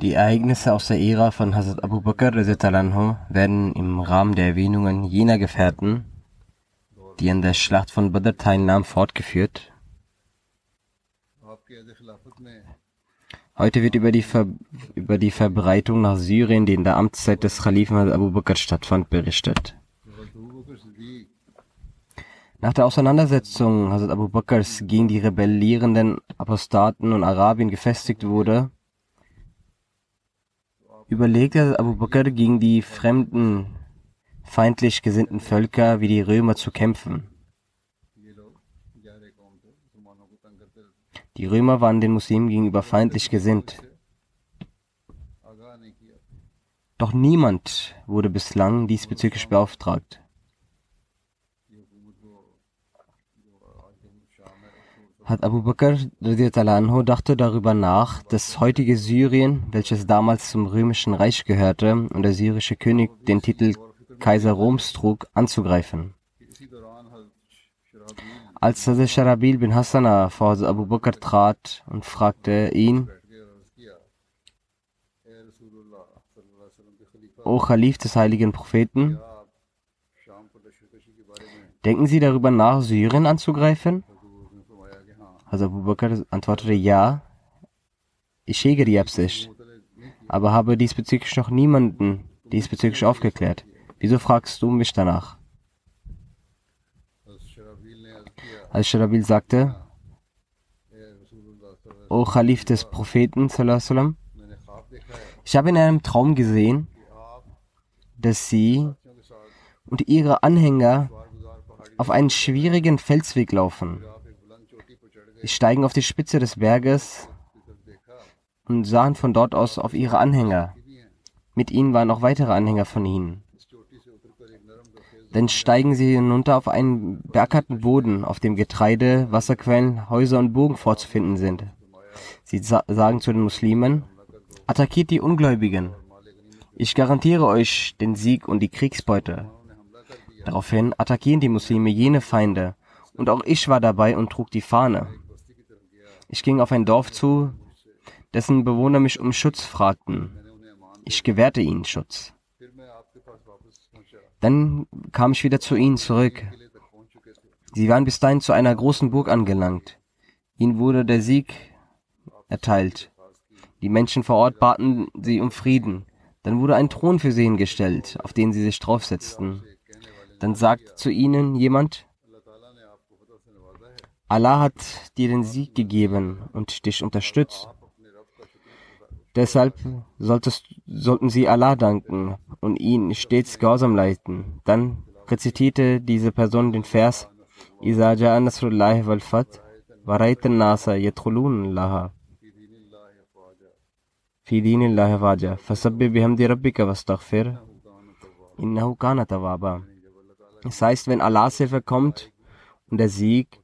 Die Ereignisse aus der Ära von Hazrat Abu Bakr werden im Rahmen der Erwähnungen jener Gefährten, die an der Schlacht von Badr teilnahmen, fortgeführt. Heute wird über die, Ver über die Verbreitung nach Syrien, die in der Amtszeit des Khalifen Abu Bakr stattfand, berichtet. Nach der Auseinandersetzung Hazrat Abu Bakrs gegen die rebellierenden Apostaten und Arabien gefestigt wurde, überlegte Abu Bakr gegen die fremden, feindlich gesinnten Völker wie die Römer zu kämpfen. Die Römer waren den Muslimen gegenüber feindlich gesinnt. Doch niemand wurde bislang diesbezüglich beauftragt. Hat Abu Bakr anhu dachte darüber nach, das heutige Syrien, welches damals zum römischen Reich gehörte und der syrische König den Titel Kaiser Roms trug, anzugreifen. Als Hazrat Sharabil bin Hassana vor Abu Bakr trat und fragte ihn, O Khalif des heiligen Propheten, denken Sie darüber nach, Syrien anzugreifen? Also Abu Bakr antwortete ja, ich hege die Absicht, aber habe diesbezüglich noch niemanden diesbezüglich aufgeklärt. Wieso fragst du mich danach? Als Sharabil sagte, O Khalif des Propheten, ich habe in einem Traum gesehen, dass sie und ihre Anhänger auf einen schwierigen Felsweg laufen. Sie steigen auf die Spitze des Berges und sahen von dort aus auf ihre Anhänger. Mit ihnen waren auch weitere Anhänger von ihnen. Dann steigen sie hinunter auf einen bergharten Boden, auf dem Getreide, Wasserquellen, Häuser und Burgen vorzufinden sind. Sie sa sagen zu den Muslimen, attackiert die Ungläubigen. Ich garantiere euch den Sieg und die Kriegsbeute. Daraufhin attackieren die Muslime jene Feinde, und auch ich war dabei und trug die Fahne. Ich ging auf ein Dorf zu, dessen Bewohner mich um Schutz fragten. Ich gewährte ihnen Schutz. Dann kam ich wieder zu ihnen zurück. Sie waren bis dahin zu einer großen Burg angelangt. Ihnen wurde der Sieg erteilt. Die Menschen vor Ort baten sie um Frieden. Dann wurde ein Thron für sie hingestellt, auf den sie sich draufsetzten. Dann sagte zu ihnen jemand, Allah hat dir den Sieg gegeben und dich unterstützt. Deshalb solltest, sollten sie Allah danken und ihn stets gehorsam leiten. Dann rezitierte diese Person den Vers إذا جاء نصر الله والفتح ورأيت الناس يدخلون لها في دين الله فاجا فسبح بحمد ربك واستغفر innahu kana tawwaba. Das heißt, wenn Allahs Hilfe kommt und der Sieg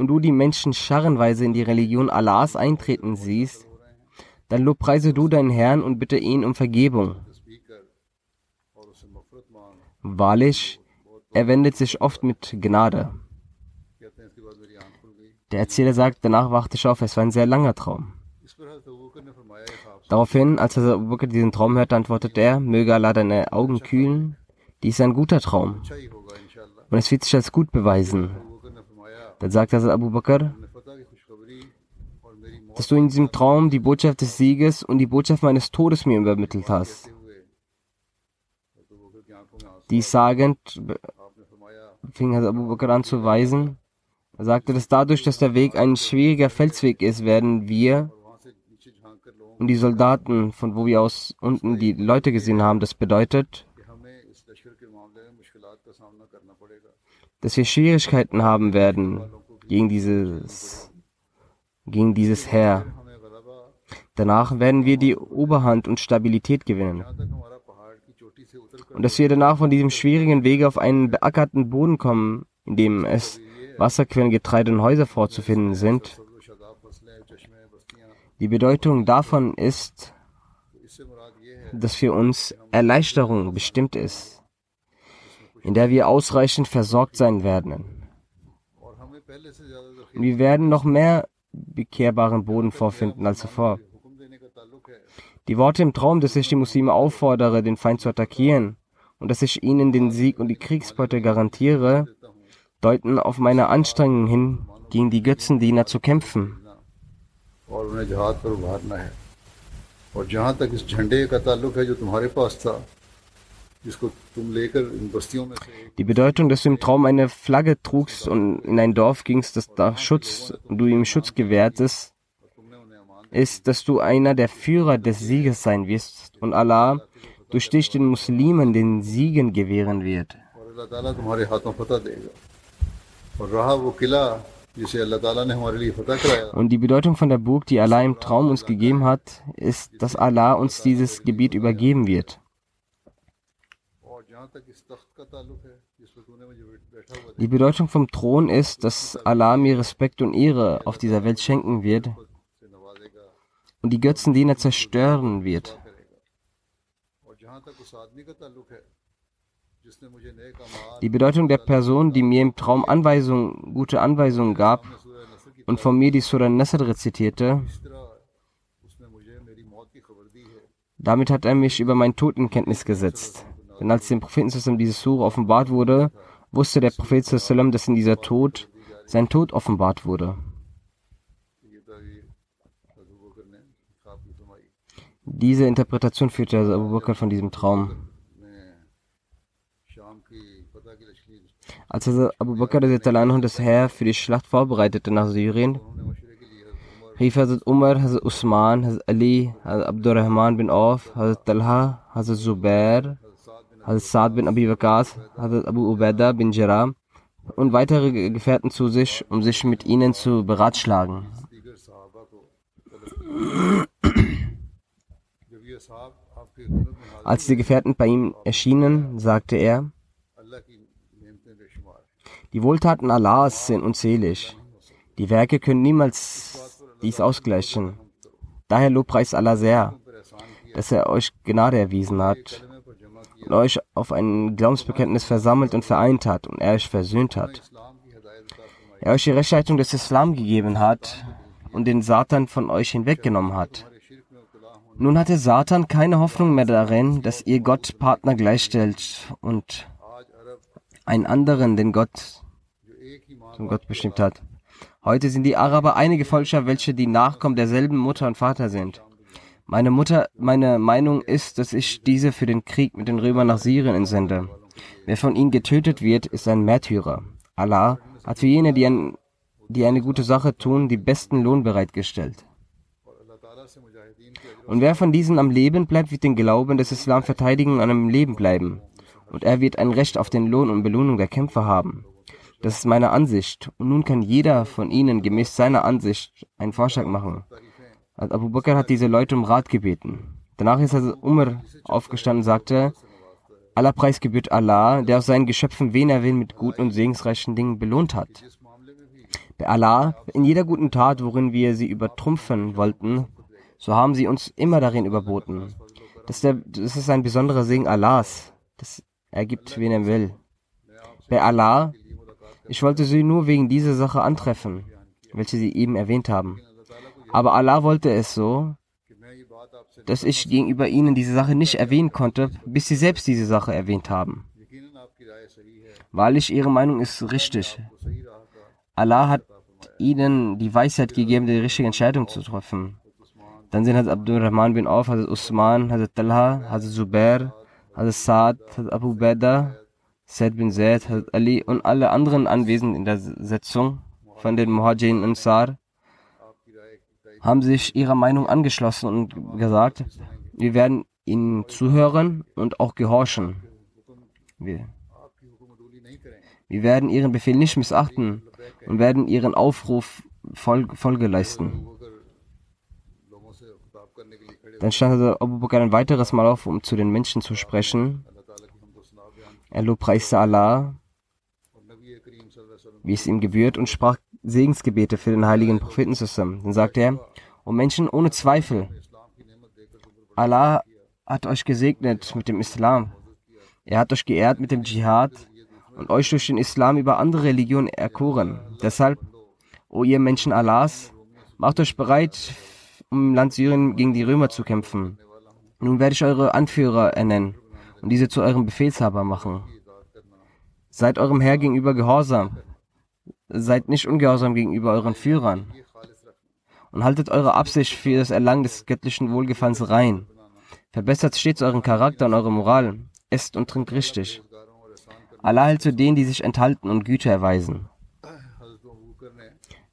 und du die Menschen scharrenweise in die Religion Allahs eintreten siehst, dann lobpreise du deinen Herrn und bitte ihn um Vergebung. Wahrlich, er wendet sich oft mit Gnade. Der Erzähler sagt, danach wachte ich auf, es war ein sehr langer Traum. Daraufhin, als er Abu diesen Traum hörte, antwortete er, möge Allah deine Augen kühlen, dies ist ein guter Traum. Und es wird sich als gut beweisen. Dann sagte Hazrat Abu Bakr, dass du in diesem Traum die Botschaft des Sieges und die Botschaft meines Todes mir übermittelt hast. Dies sagend fing Hazrat Abu Bakr an zu weisen. Er sagte, dass dadurch, dass der Weg ein schwieriger Felsweg ist, werden wir und die Soldaten, von wo wir aus unten die Leute gesehen haben, das bedeutet, dass wir Schwierigkeiten haben werden gegen dieses, gegen dieses Heer. Danach werden wir die Oberhand und Stabilität gewinnen. Und dass wir danach von diesem schwierigen Wege auf einen beackerten Boden kommen, in dem es Wasserquellen, Getreide und Häuser vorzufinden sind. Die Bedeutung davon ist, dass für uns Erleichterung bestimmt ist in der wir ausreichend versorgt sein werden. wir werden noch mehr bekehrbaren Boden vorfinden als zuvor. Die Worte im Traum, dass ich die Muslime auffordere, den Feind zu attackieren und dass ich ihnen den Sieg und die Kriegsbeute garantiere, deuten auf meine Anstrengungen hin, gegen die Götzendiener zu kämpfen. और जहाँ तक इस झंडे का ताल्लुक है जो तुम्हारे पास था die Bedeutung, dass du im Traum eine Flagge trugst und in ein Dorf gingst, das da Schutz, du ihm Schutz gewährtest, ist, dass du einer der Führer des Sieges sein wirst und Allah durch dich den Muslimen den Siegen gewähren wird. Und die Bedeutung von der Burg, die Allah im Traum uns gegeben hat, ist, dass Allah uns dieses Gebiet übergeben wird. Die Bedeutung vom Thron ist, dass Allah mir Respekt und Ehre auf dieser Welt schenken wird und die Götzendiener zerstören wird. Die Bedeutung der Person, die mir im Traum Anweisungen, gute Anweisungen gab und von mir die Surah Nasr rezitierte, damit hat er mich über meinen Tod in Kenntnis gesetzt. Denn als dem Propheten diese Sura offenbart wurde, wusste der Prophet, dass in dieser Tod sein Tod offenbart wurde. Diese Interpretation führte also Abu Bakr von diesem Traum. Als also Abu Bakr das Heer für die Schlacht vorbereitete nach Syrien, rief Hazrat Umar, Hazrat Usman, Hazrat Ali, Hazrat Abdurrahman bin Auf, Hazrat Talha, Hazrat Zubair, Saad bin Abi Waqas, Hazrat Abu Ubaidah bin Jarrah und weitere Gefährten zu sich, um sich mit ihnen zu beratschlagen. Als die Gefährten bei ihm erschienen, sagte er, die Wohltaten Allahs sind unzählig. Die Werke können niemals dies ausgleichen. Daher lobpreist Allah sehr, dass er euch Gnade erwiesen hat und euch auf ein Glaubensbekenntnis versammelt und vereint hat und er euch versöhnt hat. Er euch die Rechtsleitung des Islam gegeben hat und den Satan von euch hinweggenommen hat. Nun hatte Satan keine Hoffnung mehr darin, dass ihr Gott Partner gleichstellt und einen anderen, den Gott zum Gott bestimmt hat. Heute sind die Araber einige Völker, welche die Nachkommen derselben Mutter und Vater sind. Meine Mutter, meine Meinung ist, dass ich diese für den Krieg mit den Römern nach Syrien entsende. Wer von ihnen getötet wird, ist ein Märtyrer. Allah hat für jene, die, ein, die eine gute Sache tun, die besten Lohn bereitgestellt. Und wer von diesen am Leben bleibt, wird den Glauben des Islam verteidigen und am Leben bleiben. Und er wird ein Recht auf den Lohn und Belohnung der Kämpfer haben. Das ist meine Ansicht. Und nun kann jeder von ihnen gemäß seiner Ansicht einen Vorschlag machen. Abu Bakr hat diese Leute um Rat gebeten. Danach ist also Umar aufgestanden und sagte, Aller Preis gebührt Allah, der aus seinen Geschöpfen wen er will mit guten und segensreichen Dingen belohnt hat. Bei Allah, in jeder guten Tat, worin wir sie übertrumpfen wollten, so haben sie uns immer darin überboten. Das ist, der, das ist ein besonderer Segen Allahs. Das ergibt, wen er will. Bei Allah, ich wollte sie nur wegen dieser Sache antreffen, welche sie eben erwähnt haben. Aber Allah wollte es so, dass ich gegenüber ihnen diese Sache nicht erwähnen konnte, bis sie selbst diese Sache erwähnt haben. Wahrlich, ihre Meinung ist richtig. Allah hat ihnen die Weisheit gegeben, die richtige Entscheidung zu treffen. Dann sind Hazrat Abdurrahman bin Auf, Hazrat Usman, Hazrat Talha, Hazrat Zubair, Hazrat Saad, Hazrat Abu Beda, Said bin Zaid, Hazrat Ali und alle anderen Anwesenden in der Sitzung von den Muhajirin Ansar haben sich ihrer Meinung angeschlossen und gesagt, wir werden ihnen zuhören und auch gehorchen. Wir, wir werden ihren Befehl nicht missachten und werden ihren Aufruf Folge, Folge leisten. Dann stand also Abu Bakr ein weiteres Mal auf, um zu den Menschen zu sprechen. Er lobpreiste Allah, wie es ihm gebührt, und sprach Segensgebete für den heiligen Propheten zusammen. Dann sagte er, O Menschen, ohne Zweifel, Allah hat euch gesegnet mit dem Islam. Er hat euch geehrt mit dem Dschihad und euch durch den Islam über andere Religionen erkoren. Deshalb, o ihr Menschen Allahs, macht euch bereit, um im Land Syrien gegen die Römer zu kämpfen. Nun werde ich eure Anführer ernennen und diese zu eurem Befehlshaber machen. Seid eurem Herr gegenüber gehorsam. Seid nicht ungehorsam gegenüber euren Führern. Und haltet eure Absicht für das Erlangen des göttlichen Wohlgefallens rein. Verbessert stets euren Charakter und eure Moral. Esst und trinkt richtig. Allah hält zu denen, die sich enthalten und Güte erweisen.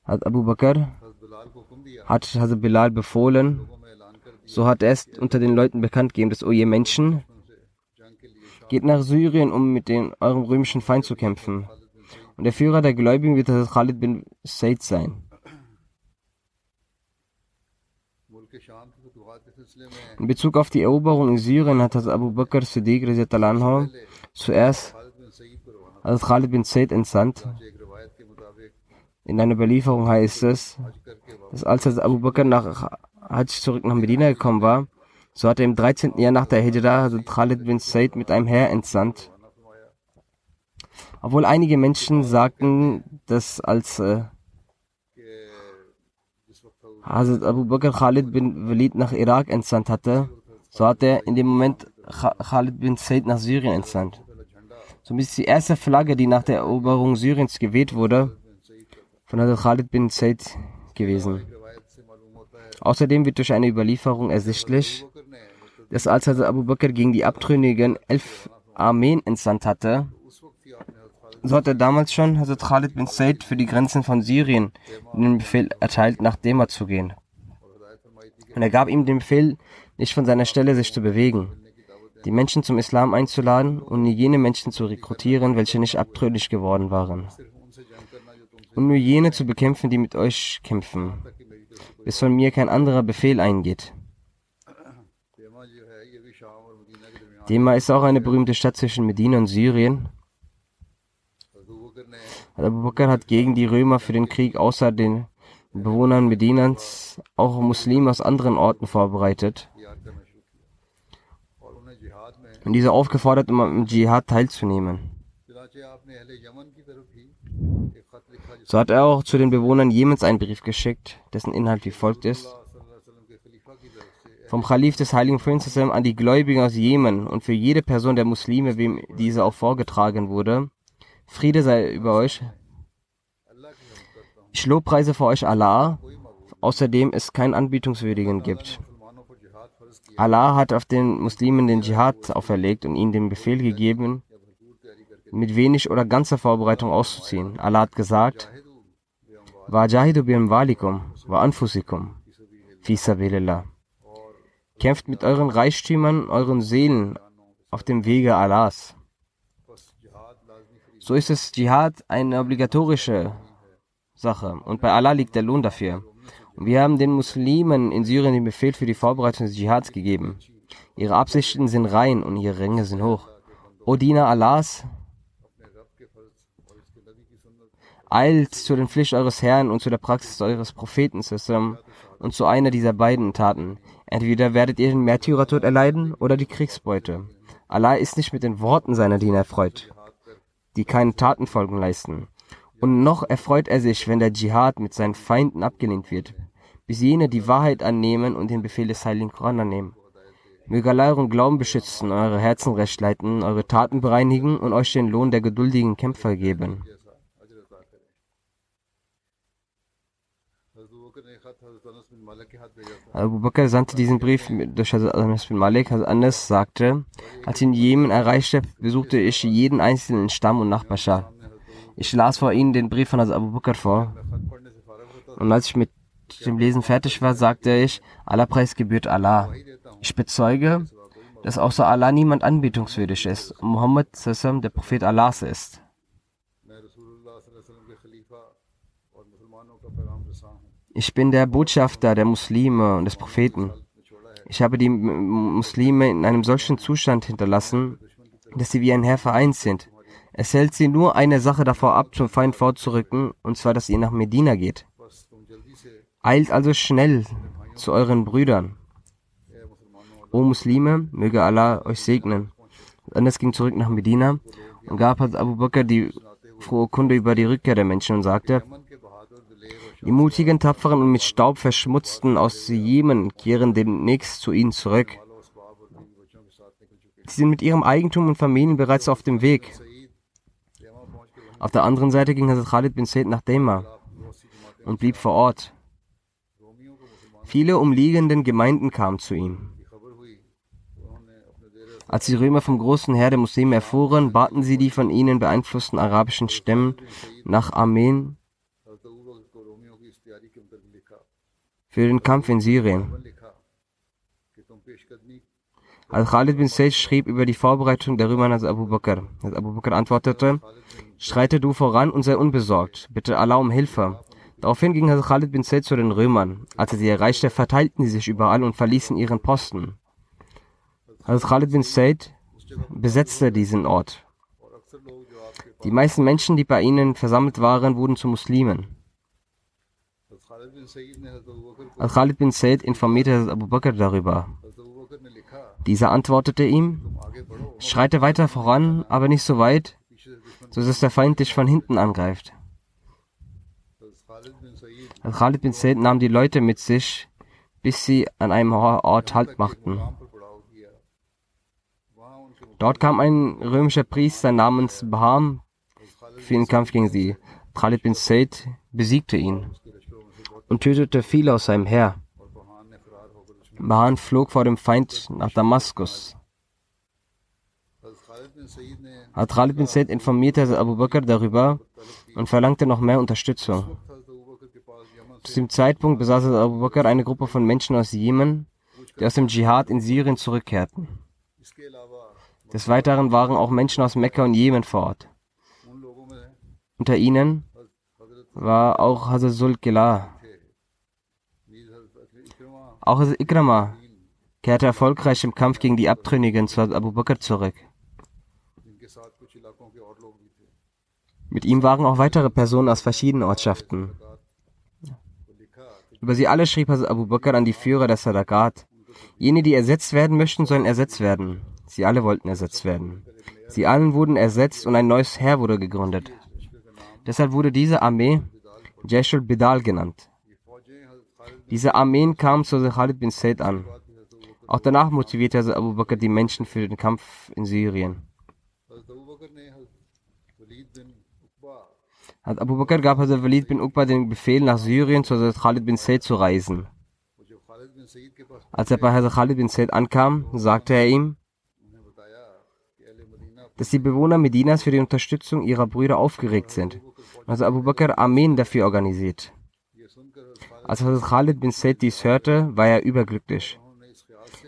Hat Abu Bakr hat Hazrat Bilal befohlen, so hat er es unter den Leuten bekannt gegeben, dass, o ihr Menschen, geht nach Syrien, um mit den, eurem römischen Feind zu kämpfen. Und der Führer der Gläubigen wird Hazrat Khalid bin Said sein. In Bezug auf die Eroberung in Syrien hat Hazrat Abu Bakr Siddiq zuerst Hazrat Khalid bin Said entsandt. In einer Überlieferung heißt es, dass als Hazrat Abu Bakr nach Hajj zurück nach Medina gekommen war, so hat er im 13. Jahr nach der Hijra Hazrat Khalid bin Said mit einem Heer entsandt. Obwohl einige Menschen sagten, dass als äh, Hazrat Abu Bakr Khalid bin Walid nach Irak entsandt hatte, so hat er in dem Moment Khalid bin Said nach Syrien entsandt. Somit ist die erste Flagge, die nach der Eroberung Syriens geweht wurde, von Hazrat Khalid bin Said gewesen. Außerdem wird durch eine Überlieferung ersichtlich, dass als Hazrat Abu Bakr gegen die Abtrünnigen elf Armeen entsandt hatte, so hat er damals schon Hazrat Khalid bin Said für die Grenzen von Syrien den Befehl erteilt, nach Dema zu gehen. Und er gab ihm den Befehl, nicht von seiner Stelle sich zu bewegen, die Menschen zum Islam einzuladen und nur jene Menschen zu rekrutieren, welche nicht abtrünnig geworden waren. Und nur jene zu bekämpfen, die mit euch kämpfen, bis von mir kein anderer Befehl eingeht. Dema ist auch eine berühmte Stadt zwischen Medina und Syrien Abu Bakr hat gegen die Römer für den Krieg außer den Bewohnern Medinans auch Muslime aus anderen Orten vorbereitet und diese aufgefordert, um am Dschihad teilzunehmen. So hat er auch zu den Bewohnern Jemens einen Brief geschickt, dessen Inhalt wie folgt ist. Vom Khalif des Heiligen Prinzessin an die Gläubigen aus Jemen und für jede Person der Muslime, wem diese auch vorgetragen wurde, Friede sei über euch. Ich lobpreise vor euch Allah, außerdem es keinen Anbietungswürdigen gibt. Allah hat auf den Muslimen den Dschihad auferlegt und ihnen den Befehl gegeben, mit wenig oder ganzer Vorbereitung auszuziehen. Allah hat gesagt, Wajahidu bim walikum wa anfusikum fi sabilillah. Kämpft mit euren Reichtümern, euren Seelen auf dem Wege Allahs. So ist es Dschihad eine obligatorische Sache und bei Allah liegt der Lohn dafür. Und wir haben den Muslimen in Syrien den Befehl für die Vorbereitung des Dschihads gegeben. Ihre Absichten sind rein und ihre Ränge sind hoch. O Diener Allahs, eilt zu den Pflicht eures Herrn und zu der Praxis eures Propheten zusammen und zu einer dieser beiden Taten. Entweder werdet ihr den Märtyrertod erleiden oder die Kriegsbeute. Allah ist nicht mit den Worten seiner Diener erfreut, die keine Tatenfolgen leisten. Und noch erfreut er sich, wenn der Dschihad mit seinen Feinden abgelehnt wird, bis jene die Wahrheit annehmen und den Befehl des Heiligen Koran annehmen. Möge Allah euren Glauben beschützen, eure Herzen recht leiten, eure Taten bereinigen und euch den Lohn der geduldigen Kämpfer geben. Abu Bakr sandte diesen Brief durch Hazrat bin Malik. Hazrat Anas sagte, als ich in Jemen erreichte, besuchte ich jeden einzelnen Stamm und Nachbarschaft. Ich las vor ihnen den Brief von Hazrat Abu Bakr vor. Und als ich mit dem Lesen fertig war, sagte ich, aller Preis gebührt Allah. Ich bezeuge, dass außer Allah niemand anbetungswürdig ist und Muhammad der Prophet Allahs ist. Ich bin der Botschafter der Muslime und des Propheten. Ich habe die Muslime in einem solchen Zustand hinterlassen, dass sie wie ein Herr vereint sind. Es hält sie nur eine Sache davor ab, zum Feind vorzurücken, und zwar, dass ihr nach Medina geht. Eilt also schnell zu euren Brüdern. O Muslime, möge Allah euch segnen. Anders ging zurück nach Medina und gab Abu Bakr die frohe Kunde über die Rückkehr der Menschen und sagte, die mutigen, tapferen und mit Staub verschmutzten aus Jemen kehren demnächst zu ihnen zurück. Sie sind mit ihrem Eigentum und Familien bereits auf dem Weg. Auf der anderen Seite ging Hazrat Khalid bin Said nach Dema und blieb vor Ort. Viele umliegenden Gemeinden kamen zu ihm. Als die Römer vom großen Heer der Muslime erfuhren, baten sie die von ihnen beeinflussten arabischen Stämmen nach Armeen für den Kampf in Syrien. Als Khalid bin Said schrieb über die Vorbereitung der Römer an Abu Bakr. Als Abu Bakr antwortete, schreite du voran und sei unbesorgt. Bitte Allah um Hilfe. Daraufhin ging Khalid bin Said zu den Römern. Als er sie erreichte, verteilten sie sich überall und verließen ihren Posten. Als Khalid bin Said besetzte diesen Ort. Die meisten Menschen, die bei ihnen versammelt waren, wurden zu Muslimen. Als Khalid bin Said informierte Abu Bakr darüber. Dieser antwortete ihm, schreite weiter voran, aber nicht so weit, so dass der Feind dich von hinten angreift. Als Khalid bin Said nahm die Leute mit sich, bis sie an einem Ort Halt machten. Dort kam ein römischer Priester namens Baham für den Kampf gegen sie. Khalid bin Said besiegte ihn und tötete viele aus seinem Heer. Bahan flog vor dem Feind nach Damaskus. Khalid bin Said informierte Abu Bakr darüber und verlangte noch mehr Unterstützung. Zu diesem Zeitpunkt besaß Abu Bakr eine Gruppe von Menschen aus Jemen, die aus dem Dschihad in Syrien zurückkehrten. Des Weiteren waren auch Menschen aus Mekka und Jemen vor Ort. Unter ihnen war auch Hazrat Zulkila. Auch Hazrat Ikrama kehrte erfolgreich im Kampf gegen die Abtrünnigen zu Abu Bakr zurück. Mit ihm waren auch weitere Personen aus verschiedenen Ortschaften. Über sie alle schrieb Abu Bakr an die Führer der Sadaqat. Jene, die ersetzt werden möchten, sollen ersetzt werden. Sie alle wollten ersetzt werden. Sie allen wurden ersetzt und ein neues Heer wurde gegründet. Deshalb wurde diese Armee Jeshul Bidal genannt. Diese Armeen kamen zu Khalid bin Said an. Auch danach motivierte Abu Bakr die Menschen für den Kampf in Syrien. Abu Bakr gab Hazrat Walid bin Uqba den Befehl, nach Syrien zu Hazrat Khalid bin Said zu reisen. Als er bei Hazrat Khalid bin Said ankam, sagte er ihm, dass die Bewohner Medinas für die Unterstützung ihrer Brüder aufgeregt sind. Also Abu Bakr Armeen dafür organisiert. Als Hazrat Khalid bin Said dies hörte, war er überglücklich.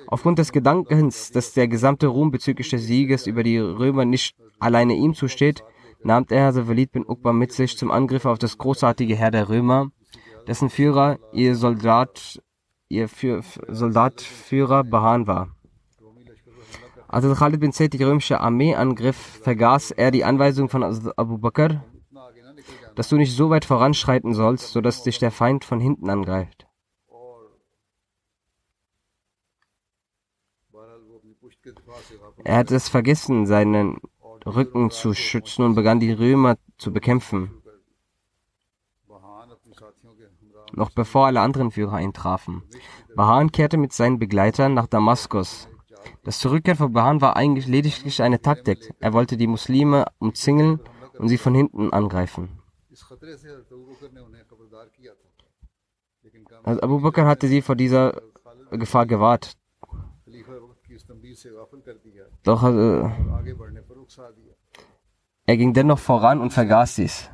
Aufgrund des Gedankens, dass der gesamte Ruhm bezüglich des Sieges über die Römer nicht alleine ihm zusteht, nahm er Hazrat Walid bin Uqba mit sich zum Angriff auf das großartige Heer der Römer, dessen Führer ihr Soldat, ihr Für Soldatführer Bahan war. Als Khalid bin Zaid die römische Armee angriff, vergaß er die Anweisung von Abu Bakr, dass du nicht so weit voranschreiten sollst, sodass dich der Feind von hinten angreift. Er hatte es vergessen, seinen Rücken zu schützen und begann die Römer zu bekämpfen, noch bevor alle anderen Führer eintrafen. Bahan kehrte mit seinen Begleitern nach Damaskus. Das Zurückkehren von Bahan war eigentlich lediglich eine Taktik. Er wollte die Muslime umzingeln und sie von hinten angreifen. Also Abu Bakr hatte sie vor dieser Gefahr gewahrt. Doch äh, er ging dennoch voran und vergaß dies.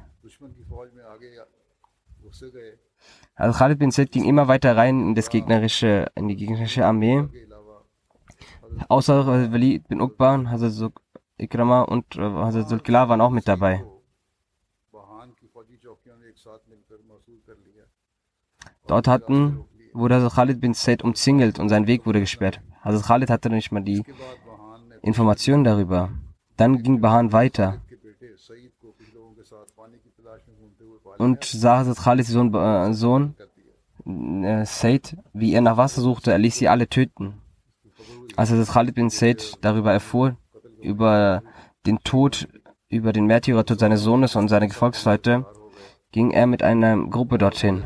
Also Khalid bin Zaid ging immer weiter rein in, das gegnerische, in die gegnerische Armee. Außer Walid bin Uqba Hazrat Ikrama und äh, Hazrat Zulkila waren auch mit dabei. Dort hatten, wurde Hazrat Khalid bin Zaid umzingelt und sein Weg wurde gesperrt. Hazrat Khalid hatte nicht mal die Informationen darüber. Dann ging Bahan weiter und sah Hazrat Khalids Sohn, äh, Sohn äh, Said, wie er nach Wasser suchte, er ließ sie alle töten. Als Hazrat Khalid bin Said darüber erfuhr, über den Tod, über den Märtyrertod seines Sohnes und seiner Gefolgsleute, ging er mit einer Gruppe dorthin.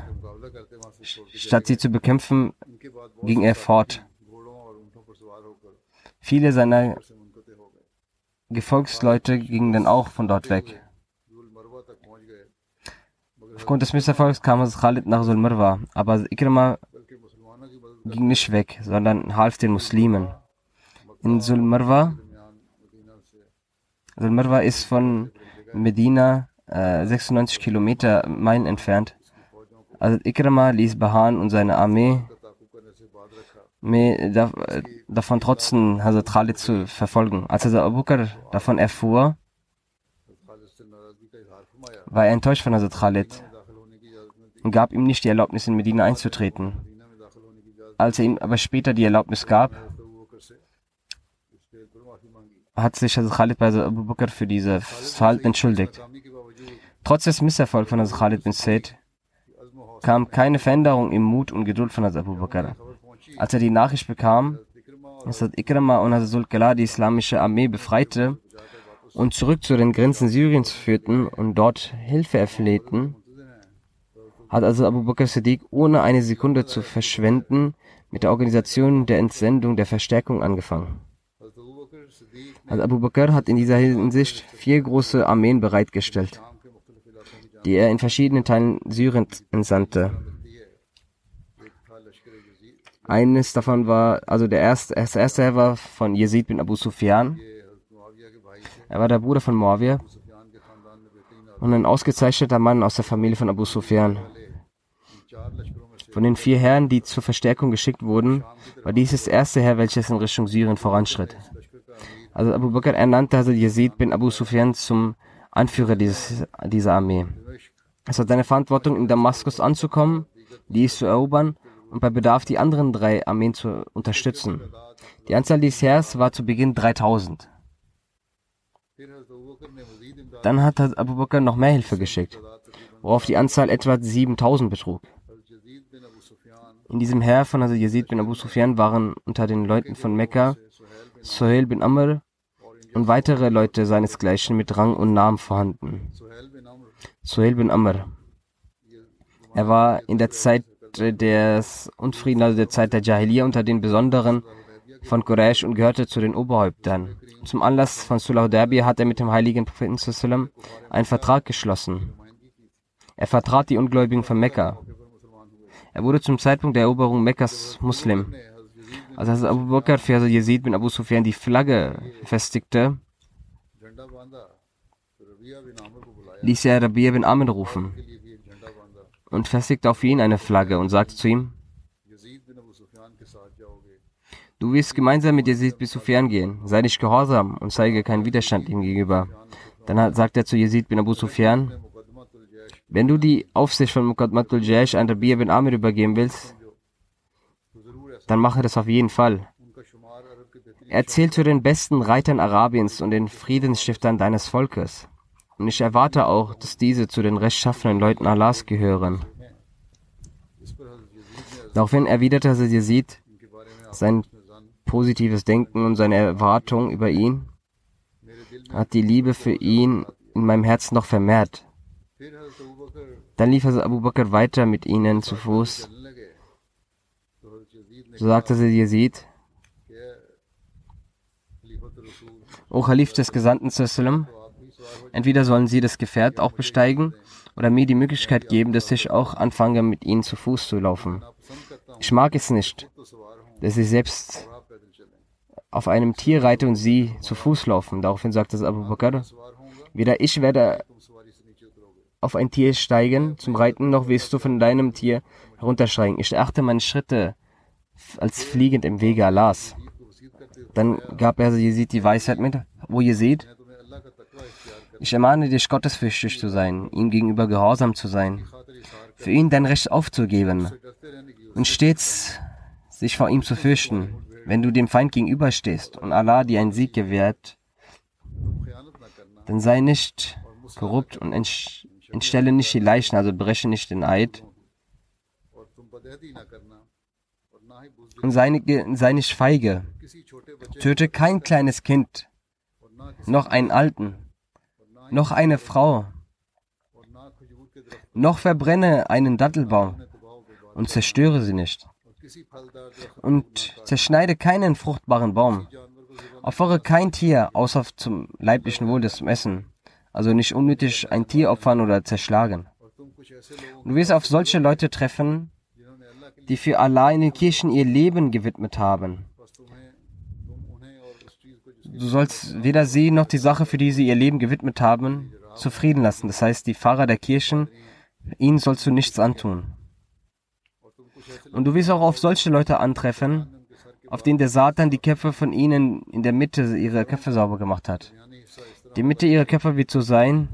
Statt sie zu bekämpfen, ging er fort. Viele seiner Gefolgsleute gingen dann auch von dort weg. Aufgrund des Misserfolgs kam es Khalid nach Sulmarwa, aber Ikrima ging nicht weg, sondern half den Muslimen. In Sulmarwa, Sulmarwa ist von Medina äh, 96 Kilometer Meilen entfernt. Also Ikrima ließ Bahan und seine Armee davon trotzen, Hazrat Khalid zu verfolgen. Als Hazrat Abu Bakr davon erfuhr, war er enttäuscht von Hazrat Khalid und gab ihm nicht die Erlaubnis, in Medina einzutreten. Als er ihm aber später die Erlaubnis gab, hat sich Hazrat Khalid bei Abu Bakr für dieses Verhalten entschuldigt. Trotz des Misserfolgs von Hazrat Khalid bin Said kam keine Veränderung im Mut und Geduld von Hazrat Abu Bakr. Als er die Nachricht bekam, dass Hazrat Ikrama und Hazrat Zulkala die islamische Armee befreite und zurück zu den Grenzen Syriens führten und dort Hilfe erflehten, hat also Abu Bakr Siddiq ohne eine Sekunde zu verschwenden mit der Organisation der Entsendung der Verstärkung angefangen. Also Abu Bakr hat in dieser Hinsicht vier große Armeen bereitgestellt, die er in verschiedenen Teilen Syriens entsandte. Eines davon war, also der erste, das erste Herr war von Yazid bin Abu Sufyan. Er war der Bruder von Muawiyah und ein ausgezeichneter Mann aus der Familie von Abu Sufyan. Von den vier Herren, die zur Verstärkung geschickt wurden, war dies das erste Herr, welches in Richtung Syrien voranschritt. Also Abu Bakr ernannte Hazrat Yazid bin Abu Sufyan zum Anführer dieses, dieser Armee. Es hat seine Verantwortung, in Damaskus anzukommen, dies zu erobern und bei Bedarf die anderen drei Armeen zu unterstützen. Die Anzahl dieses Heers war zu Beginn 3000. Dann hat Abu Bakr noch mehr Hilfe geschickt, worauf die Anzahl etwa 7000 betrug. In diesem Heer von Hazrat Yazid bin Abu Sufyan waren unter den Leuten von Mekka Suhail bin Amr und weitere Leute seinesgleichen mit Rang und Namen vorhanden. Suhail bin Amr. Er war in der Zeit des Unfriedens, also der Zeit der Jahiliya, unter den Besonderen von Quraysh und gehörte zu den Oberhäuptern. Zum Anlass von Sulah Hudaybiyah hat er mit dem heiligen Propheten einen Vertrag geschlossen. Er vertrat die Ungläubigen von Mekka. Er wurde zum Zeitpunkt der Eroberung Mekkas Muslim. Als Abu Bakr für Yazid bin Abu Sufyan die Flagge festigte, ließ er Rabia bin Amr rufen und festigte auf ihn eine Flagge und sagte zu ihm, Du wirst gemeinsam mit Yazid bis Sufyan gehen, sei nicht gehorsam und zeige keinen Widerstand ihm gegenüber. Dann sagt er zu Yazid bin Abu Sufyan, wenn du die Aufsicht von Muqadmatul Jaish an Rabia bin Amir übergeben willst, dann mache das auf jeden Fall. Er zählt zu den besten Reitern Arabiens und den Friedensstiftern deines Volkes. Und ich erwarte auch, dass diese zu den rechtschaffenen Leuten Allahs gehören. Daraufhin erwiderte Hazrat Yazid sein positives Denken und seine Erwartung über ihn hat die Liebe für ihn in meinem Herzen noch vermehrt. Dann lief Abu Bakr weiter mit ihnen zu Fuß. So sagte sie Yazid, O Khalif des Gesandten Sallam, entweder sollen sie das Gefährt auch besteigen oder mir die Möglichkeit geben, dass ich auch anfange, mit ihnen zu Fuß zu laufen. Ich mag es nicht, dass ich selbst auf einem Tier reite und sie zu Fuß laufen. Daraufhin sagte es Abu Bakr, weder ich werde auf ein Tier steigen zum Reiten, noch wirst du von deinem Tier heruntersteigen. Ich achte meine Schritte als fliegend im Wege Allahs. Dann gab er Jesid die Weisheit mit, wo ihr seht, ich ermahne dich, gottesfürchtig zu sein, ihm gegenüber gehorsam zu sein, für ihn dein Recht aufzugeben und stets sich vor ihm zu fürchten, wenn du dem Feind gegenüberstehst und Allah dir einen Sieg gewährt, dann sei nicht korrupt und entstelle nicht die Leichen, also breche nicht den Eid. Und sei, sei nicht feige. Töte kein kleines Kind, noch einen Alten, noch eine Frau, noch verbrenne einen Dattelbaum und zerstöre sie nicht. Und zerschneide keinen fruchtbaren Baum. Opfere kein Tier, außer zum leiblichen Wohl des Essen. Also nicht unnötig ein Tier opfern oder zerschlagen. Du wirst auf solche Leute treffen, die für Allah in den Kirchen ihr Leben gewidmet haben. Du sollst weder sie noch die Sache, für die sie ihr Leben gewidmet haben, zufrieden lassen. Das heißt, die Pfarrer der Kirchen, ihnen sollst du nichts antun. Und du wirst auch auf solche Leute antreffen, auf denen der Satan die Köpfe von ihnen in der Mitte ihrer Köpfe sauber gemacht hat. Die Mitte ihrer Köpfe wird so sein,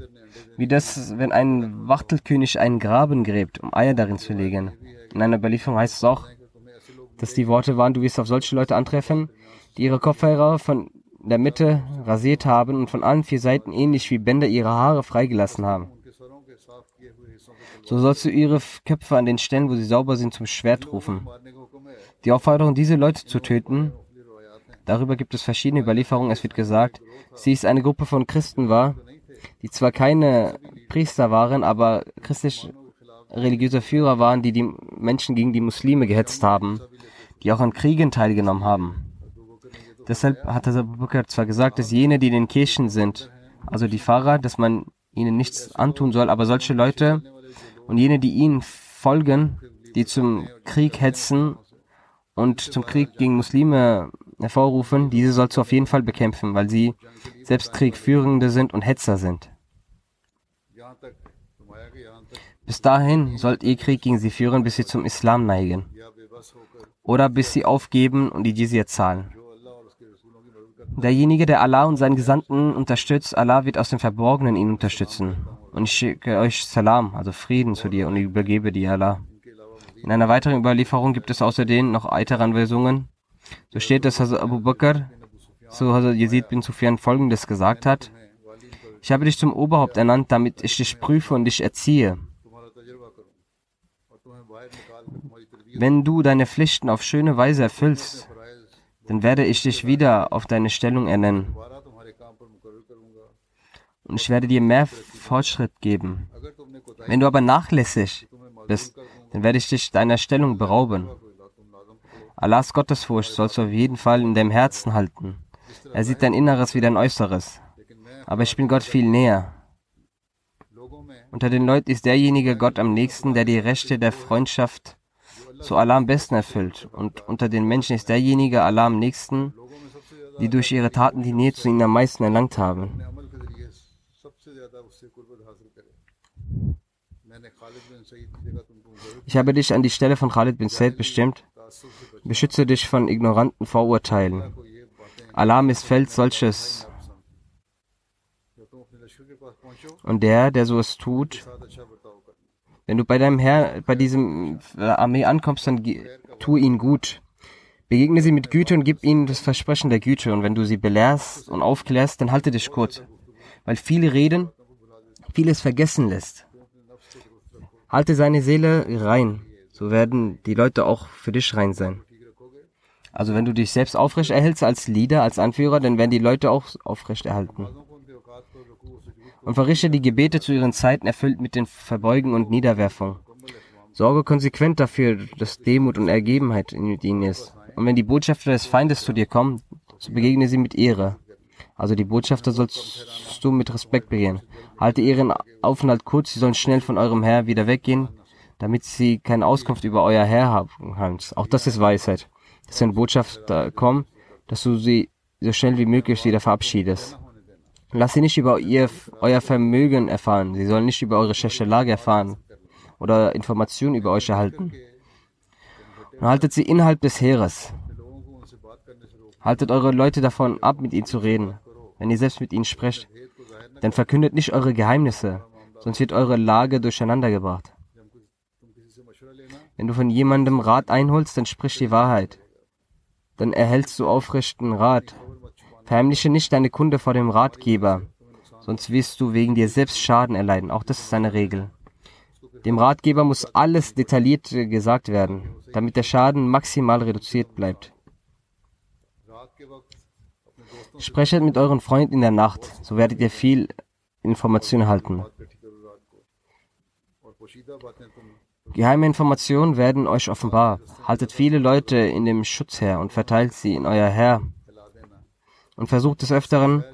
wie das, wenn ein Wachtelkönig einen Graben gräbt, um Eier darin zu legen. In einer Überlieferung heißt es auch, dass die Worte waren, du wirst auf solche Leute antreffen, die ihre Kopfhörer von der Mitte rasiert haben und von allen vier Seiten ähnlich wie Bänder ihre Haare freigelassen haben. So sollst du ihre Köpfe an den Stellen, wo sie sauber sind, zum Schwert rufen. Die Aufforderung, diese Leute zu töten, darüber gibt es verschiedene Überlieferungen. Es wird gesagt, sie ist eine Gruppe von Christen war, die zwar keine Priester waren, aber christlich religiöse Führer waren, die die Menschen gegen die Muslime gehetzt haben, die auch an Kriegen teilgenommen haben. Deshalb hat Abu Bakr zwar gesagt, dass jene, die in den Kirchen sind, also die Pfarrer, dass man ihnen nichts antun soll, aber solche Leute und jene, die ihnen folgen, die zum Krieg hetzen und zum Krieg gegen Muslime hervorrufen, diese sollst du auf jeden Fall bekämpfen, weil sie selbst Kriegführende sind und Hetzer sind. Bis dahin sollt ihr Krieg gegen sie führen, bis sie zum Islam neigen. Oder bis sie aufgeben und die Jizya zahlen. Derjenige, der Allah und seinen Gesandten unterstützt, Allah wird aus dem Verborgenen ihn unterstützen. Und ich schicke euch Salam, also Frieden zu dir und ich übergebe dir Allah. In einer weiteren Überlieferung gibt es außerdem noch weitere Anweisungen. So steht, dass Hazrat Abu Bakr zu Hazrat Yazid bin Sufyan folgendes gesagt hat. Ich habe dich zum Oberhaupt ernannt, damit ich dich prüfe und dich erziehe. Wenn du deine Pflichten auf schöne Weise erfüllst, dann werde ich dich wieder auf deine Stellung ernennen und ich werde dir mehr Fortschritt geben. Wenn du aber nachlässig bist, dann werde ich dich deiner Stellung berauben. Allahs Gottesfurcht sollst du auf jeden Fall in deinem Herzen halten. Er sieht dein Inneres wie dein Äußeres. Aber ich bin Gott viel näher. Unter den Leuten ist derjenige Gott am nächsten, der die Rechte der Freundschaft zu Allah am besten erfüllt. Und unter den Menschen ist derjenige Allah am nächsten, die durch ihre Taten die Nähe zu ihnen am meisten erlangt haben. Ich habe dich an die Stelle von Khalid bin Said bestimmt. Beschütze dich von ignoranten Vorurteilen. Allah missfällt solches. Und der, der so es tut, wenn du bei deinem Herr, bei diesem Armee ankommst, dann tu ihn gut. Begegne sie mit Güte und gib ihnen das Versprechen der Güte. Und wenn du sie belehrst und aufklärst, dann halte dich kurz. Weil viele reden, vieles vergessen lässt. Halte seine Seele rein. So werden die Leute auch für dich rein sein. Also wenn du dich selbst aufrecht erhältst als Leader, als Anführer, dann werden die Leute auch aufrecht erhalten. Und verrichte die Gebete zu ihren Zeiten erfüllt mit den Verbeugen und Niederwerfung. Sorge konsequent dafür, dass Demut und Ergebenheit in ihnen ist. Und wenn die Botschafter des Feindes zu dir kommen, so begegne sie mit Ehre. Also die Botschafter sollst du mit Respekt begehen. Halte ihren Aufenthalt kurz, sie sollen schnell von eurem Herr wieder weggehen, damit sie keine Auskunft über euer Herr haben. Auch das ist Weisheit. Dass wenn Botschafter kommen, dass du sie so schnell wie möglich wieder verabschiedest. Lass sie nicht über ihr, euer Vermögen erfahren. Sie sollen nicht über eure schlechte Lage erfahren oder Informationen über euch erhalten. Und haltet sie innerhalb des Heeres. Haltet eure Leute davon ab, mit ihnen zu reden. Wenn ihr selbst mit ihnen sprecht, dann verkündet nicht eure Geheimnisse, sonst wird eure Lage durcheinandergebracht. Wenn du von jemandem Rat einholst, dann sprich die Wahrheit. Dann erhältst du aufrechten Rat. Verheimliche nicht deine Kunde vor dem Ratgeber, sonst wirst du wegen dir selbst Schaden erleiden. Auch das ist eine Regel. Dem Ratgeber muss alles detailliert gesagt werden, damit der Schaden maximal reduziert bleibt. Sprecht mit euren Freunden in der Nacht, so werdet ihr viel Information erhalten. Geheime Informationen werden euch offenbar. Haltet viele Leute in dem Schutz her und verteilt sie in euer Herr. Und versucht des Öfteren,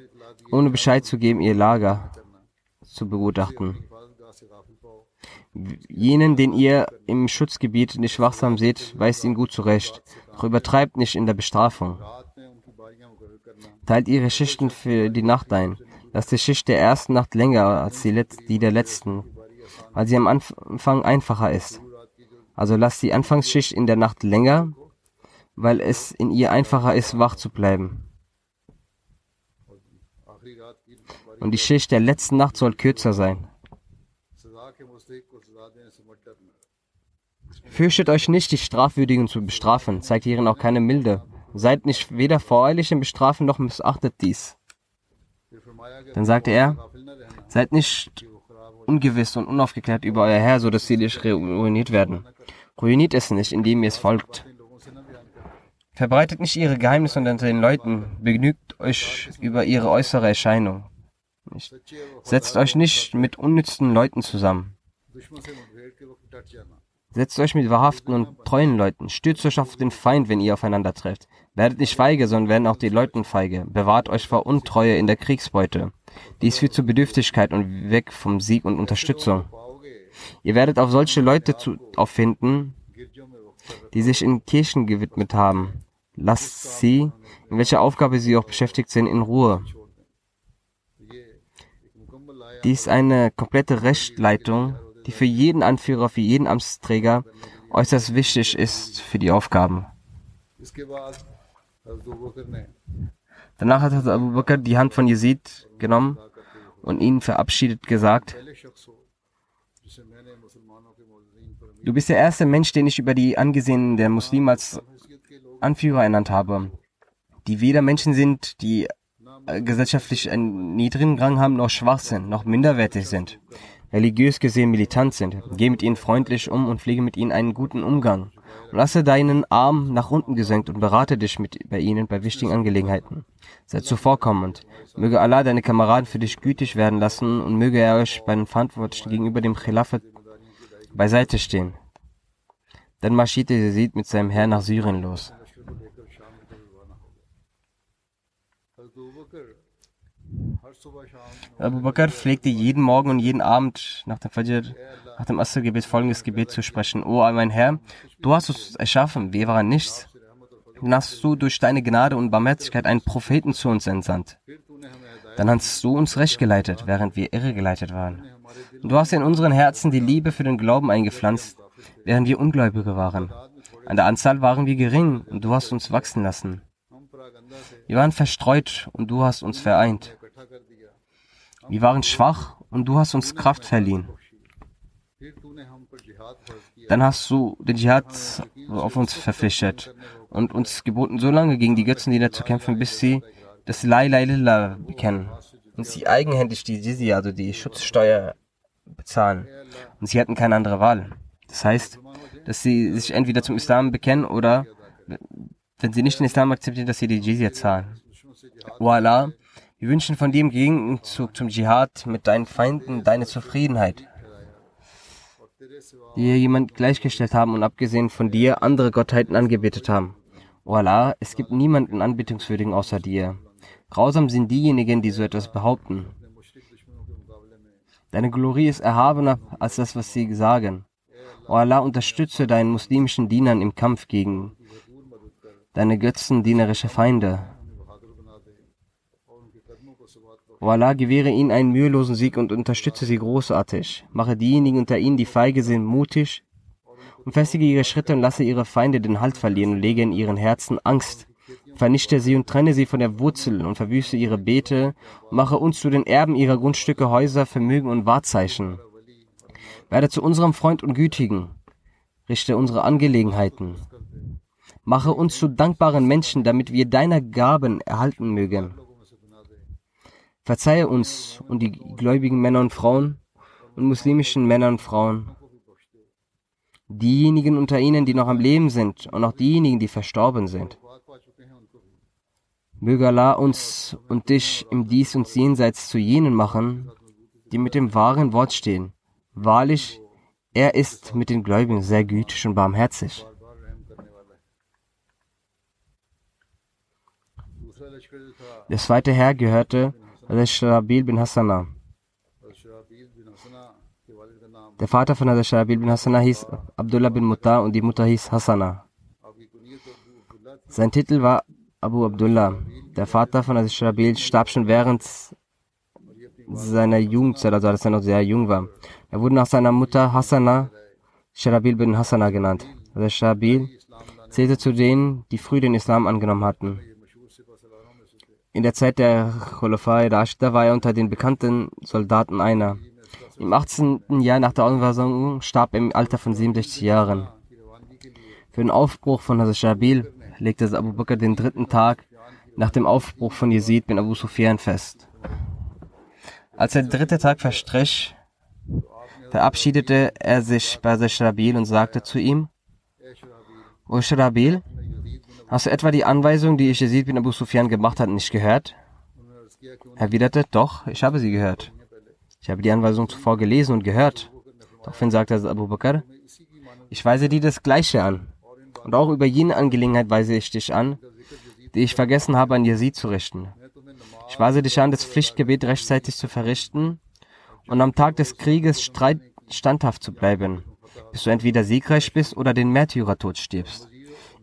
ohne Bescheid zu geben, ihr Lager zu begutachten. Jenen, den ihr im Schutzgebiet nicht wachsam seht, weist ihn gut zurecht. Doch übertreibt nicht in der Bestrafung. Teilt ihre Schichten für die Nacht ein. Lasst die Schicht der ersten Nacht länger als die, die der letzten, weil sie am Anfang einfacher ist. Also lasst die Anfangsschicht in der Nacht länger, weil es in ihr einfacher ist, wach zu bleiben. Und die Schicht der letzten Nacht soll kürzer sein. Fürchtet euch nicht, die Strafwürdigen zu bestrafen, zeigt ihren auch keine Milde. Seid nicht weder voreilig im Bestrafen noch missachtet dies. Dann sagte er, seid nicht ungewiss und unaufgeklärt über euer Herr, so dass sie nicht ruiniert werden. Ruiniert es nicht, indem ihr es folgt. Verbreitet nicht ihre Geheimnisse unter den Leuten, begnügt euch über ihre äußere Erscheinung. Nicht. Setzt euch nicht mit unnützen Leuten zusammen. Setzt euch mit wahrhaften und treuen Leuten. Stürzt euch auf den Feind, wenn ihr aufeinander trefft. Werdet nicht feige, sondern werden auch die Leuten feige. Bewahrt euch vor Untreue in der Kriegsbeute. Dies führt zu Bedürftigkeit und weg vom Sieg und Unterstützung. Ihr werdet auf solche Leute zu, auffinden, die sich in Kirchen gewidmet haben. Lasst sie, in welcher Aufgabe sie auch beschäftigt sind, in Ruhe. Dies ist eine komplette Rechtleitung, die für jeden Anführer, für jeden Amtsträger äußerst wichtig ist für die Aufgaben. Danach hat Abu Bakr die Hand von Yazid genommen und ihn verabschiedet gesagt, du bist der erste Mensch, den ich über die Angesehenen der Muslime als Anführer ernannt habe, die weder Menschen sind, die gesellschaftlich einen niedrigen Rang haben, noch schwach sind, noch minderwertig sind, religiös gesehen militant sind. Geh mit ihnen freundlich um und pflege mit ihnen einen guten Umgang. Und lasse deinen Arm nach unten gesenkt und berate dich mit bei ihnen bei wichtigen Angelegenheiten. Sei zuvorkommend. Möge Allah deine Kameraden für dich gütig werden lassen und möge er euch bei den Verantwortlichen gegenüber dem Khilafat beiseite stehen. Dann marschierte Yazid mit seinem Herr nach Syrien los. Abu Bakr pflegte jeden Morgen und jeden Abend nach dem Fajr, nach dem Asr-Gebet folgendes Gebet zu sprechen. O mein Herr, du hast uns erschaffen, wir waren nichts. Dann hast du durch deine Gnade und Barmherzigkeit einen Propheten zu uns entsandt. Dann hast du uns recht geleitet, während wir irregeleitet waren. Und du hast in unseren Herzen die Liebe für den Glauben eingepflanzt, während wir Ungläubige waren. An der Anzahl waren wir gering und du hast uns wachsen lassen. Wir waren verstreut und du hast uns vereint. Wir waren schwach und du hast uns Kraft verliehen. Dann hast du den Dschihad auf uns verpflichtet und uns geboten, so lange gegen die Götzendiener zu kämpfen, bis sie das La ilaha illallah bekennen und sie eigenhändig die Jizya, also die Schutzsteuer, bezahlen. Und sie hatten keine andere Wahl. Das heißt, dass sie sich entweder zum Islam bekennen oder wenn sie nicht den Islam akzeptieren, dass sie die Jizya zahlen. O Allah, wir wünschen von dir im Gegenzug zum Dschihad mit deinen Feinden deine Zufriedenheit die hier jemand gleichgestellt haben und abgesehen von dir andere Gottheiten angebetet haben. O Allah, es gibt niemanden Anbetungswürdigen außer dir. Grausam sind diejenigen, die so etwas behaupten. Deine Glorie ist erhabener als das, was sie sagen. O Allah, unterstütze deinen muslimischen Dienern im Kampf gegen deine götzendienerische Feinde. O gewähre ihnen einen mühelosen Sieg und unterstütze sie großartig. Mache diejenigen unter ihnen, die feige sind, mutig und festige ihre Schritte und lasse ihre Feinde den Halt verlieren und lege in ihren Herzen Angst. Vernichte sie und trenne sie von der Wurzel und verwüste ihre Beete und mache uns zu den Erben ihrer Grundstücke, Häuser, Vermögen und Wahrzeichen. Werde zu unserem Freund und Gütigen. Richte unsere Angelegenheiten. Mache uns zu dankbaren Menschen, damit wir deiner Gaben erhalten mögen. Verzeihe uns und die gläubigen Männer und Frauen und muslimischen Männer und Frauen. Diejenigen unter ihnen, die noch am Leben sind und auch diejenigen, die verstorben sind. Möge Allah uns und dich im Dies und Jenseits zu jenen machen, die mit dem wahren Wort stehen. Wahrlich, er ist mit den Gläubigen sehr gütig und barmherzig. Der zweite Herr gehörte Sharabil bin Hassana. Der Vater von Hazrat Sharabil bin Hassana hieß Abdullah bin Mutta und die Mutter hieß Hassana. Sein Titel war Abu Abdullah. Der Vater von Hazrat Sharabil starb schon während seiner Jugendzeit, also als er noch sehr jung war. Er wurde nach seiner Mutter Hassana Sharabil bin Hassana genannt. Hazrat Sharabil zählte zu denen, die früh den Islam angenommen hatten. In der Zeit der Khulafai Rashida war er unter den bekannten Soldaten einer. Im 18. Jahr nach der Anweisung starb er im Alter von 67 Jahren. Für den Aufbruch von Hazrat Shabil legte Abu Bakr den dritten Tag nach dem Aufbruch von Yazid bin Abu Sufyan fest. Als der dritte Tag verstrich, verabschiedete er sich bei Hazrat Shabil und sagte zu ihm, O Shabil, hast du etwa die Anweisung, die ich Yazid bin Abu Sufyan gemacht hat, nicht gehört? Er erwiderte, doch, ich habe sie gehört. Ich habe die Anweisung zuvor gelesen und gehört. Daraufhin sagte Abu Bakr, ich weise dir das Gleiche an. Und auch über jene Angelegenheit weise ich dich an, die ich vergessen habe, an Yazid zu richten. Ich weise dich an, das Pflichtgebet rechtzeitig zu verrichten und am Tag des Krieges standhaft zu bleiben, bis du entweder siegreich bist oder den Märtyrertod stirbst.